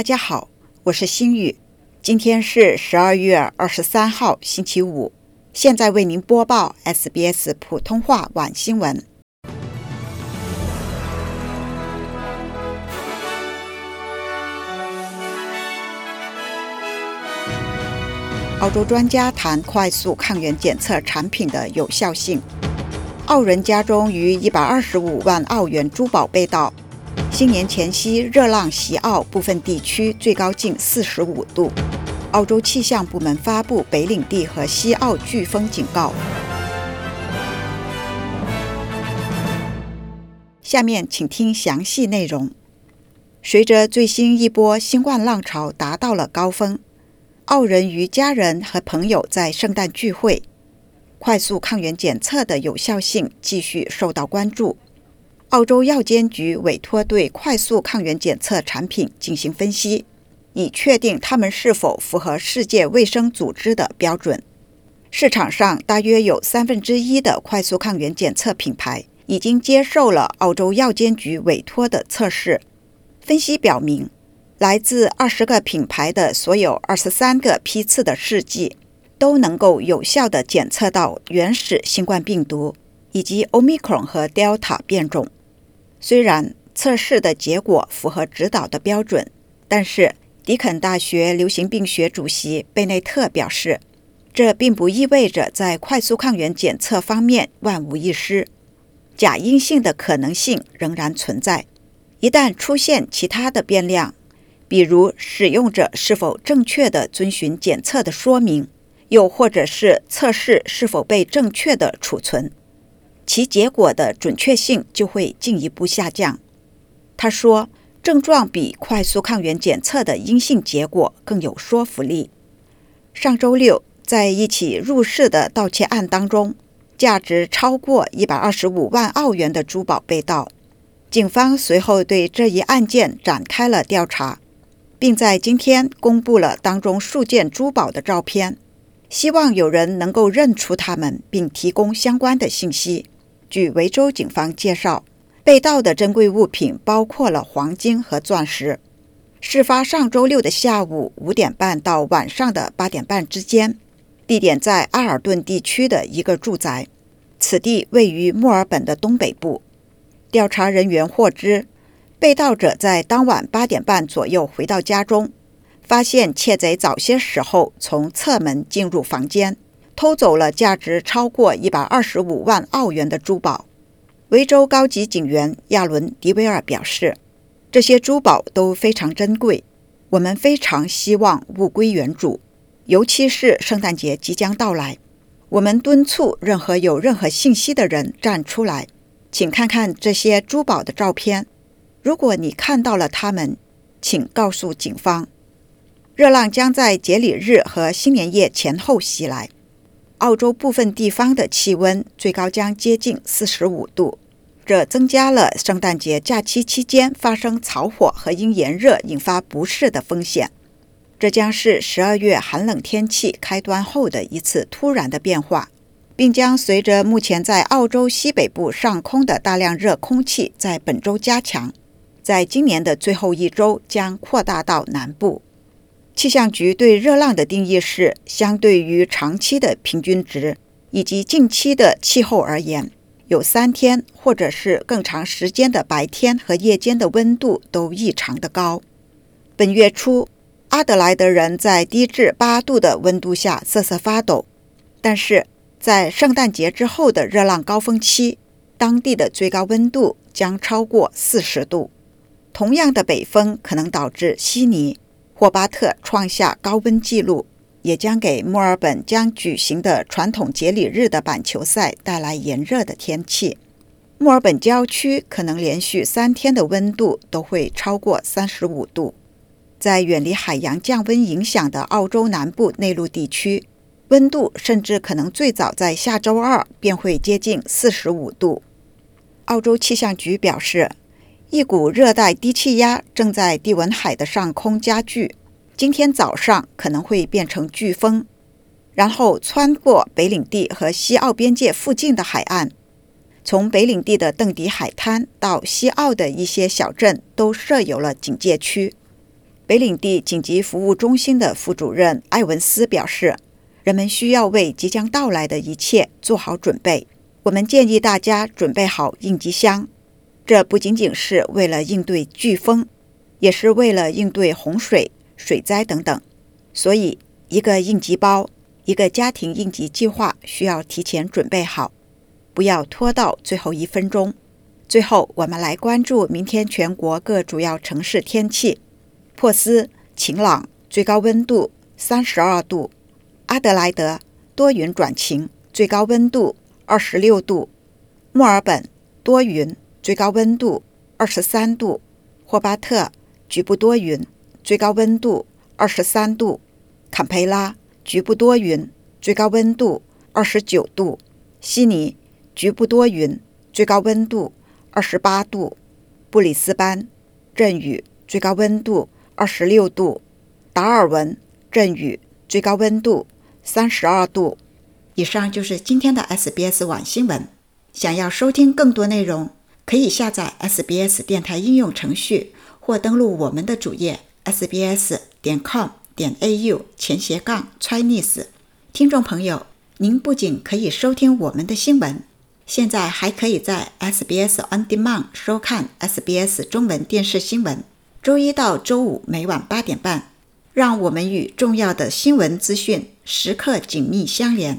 大家好，我是心雨，今天是十二月二十三号，星期五。现在为您播报 SBS 普通话晚新闻。澳洲专家谈快速抗原检测产品的有效性。澳人家中逾一百二十五万澳元珠宝被盗。新年前夕，热浪袭澳部分地区，最高近四十五度。澳洲气象部门发布北领地和西澳飓风警告。下面请听详细内容。随着最新一波新冠浪潮达到了高峰，澳人与家人和朋友在圣诞聚会。快速抗原检测的有效性继续受到关注。澳洲药监局委托对快速抗原检测产品进行分析，以确定它们是否符合世界卫生组织的标准。市场上大约有三分之一的快速抗原检测品牌已经接受了澳洲药监局委托的测试。分析表明，来自二十个品牌的所有二十三个批次的试剂都能够有效地检测到原始新冠病毒以及 Omicron 和 Delta 变种。虽然测试的结果符合指导的标准，但是迪肯大学流行病学主席贝内特表示，这并不意味着在快速抗原检测方面万无一失。假阴性的可能性仍然存在。一旦出现其他的变量，比如使用者是否正确的遵循检测的说明，又或者是测试是否被正确的储存。其结果的准确性就会进一步下降。他说，症状比快速抗原检测的阴性结果更有说服力。上周六，在一起入室的盗窃案当中，价值超过一百二十五万澳元的珠宝被盗。警方随后对这一案件展开了调查，并在今天公布了当中数件珠宝的照片，希望有人能够认出他们，并提供相关的信息。据维州警方介绍，被盗的珍贵物品包括了黄金和钻石。事发上周六的下午五点半到晚上的八点半之间，地点在阿尔顿地区的一个住宅，此地位于墨尔本的东北部。调查人员获知，被盗者在当晚八点半左右回到家中，发现窃贼早些时候从侧门进入房间。偷走了价值超过一百二十五万澳元的珠宝。维州高级警员亚伦·迪维尔表示：“这些珠宝都非常珍贵，我们非常希望物归原主，尤其是圣诞节即将到来。我们敦促任何有任何信息的人站出来，请看看这些珠宝的照片。如果你看到了它们，请告诉警方。”热浪将在节礼日和新年夜前后袭来。澳洲部分地方的气温最高将接近四十五度，这增加了圣诞节假期期间发生草火和因炎热引发不适的风险。这将是十二月寒冷天气开端后的一次突然的变化，并将随着目前在澳洲西北部上空的大量热空气在本周加强，在今年的最后一周将扩大到南部。气象局对热浪的定义是，相对于长期的平均值以及近期的气候而言，有三天或者是更长时间的白天和夜间的温度都异常的高。本月初，阿德莱德人在低至八度的温度下瑟瑟发抖，但是在圣诞节之后的热浪高峰期，当地的最高温度将超过四十度。同样的北风可能导致悉尼。霍巴特创下高温纪录，也将给墨尔本将举行的传统节礼日的板球赛带来炎热的天气。墨尔本郊区可能连续三天的温度都会超过三十五度。在远离海洋降温影响的澳洲南部内陆地区，温度甚至可能最早在下周二便会接近四十五度。澳洲气象局表示。一股热带低气压正在地文海的上空加剧，今天早上可能会变成飓风，然后穿过北领地和西澳边界附近的海岸。从北领地的邓迪海滩到西澳的一些小镇都设有了警戒区。北领地紧急服务中心的副主任艾文斯表示：“人们需要为即将到来的一切做好准备。我们建议大家准备好应急箱，这不仅仅是为了应对飓风，也是为了应对洪水、水灾等等。所以，一个应急包。”一个家庭应急计划需要提前准备好，不要拖到最后一分钟。最后，我们来关注明天全国各主要城市天气：珀斯晴朗，最高温度三十二度；阿德莱德多云转晴，最高温度二十六度；墨尔本多云，最高温度二十三度；霍巴特局部多云，最高温度二十三度；坎培拉。局部多云，最高温度二十九度；悉尼局部多云，最高温度二十八度；布里斯班阵雨，最高温度二十六度；达尔文阵雨，最高温度三十二度。以上就是今天的 SBS 网新闻。想要收听更多内容，可以下载 SBS 电台应用程序，或登录我们的主页 sbs 点 com。点 a u 前斜杠 Chinese，听众朋友，您不仅可以收听我们的新闻，现在还可以在 SBS On Demand 收看 SBS 中文电视新闻。周一到周五每晚八点半，让我们与重要的新闻资讯时刻紧密相连。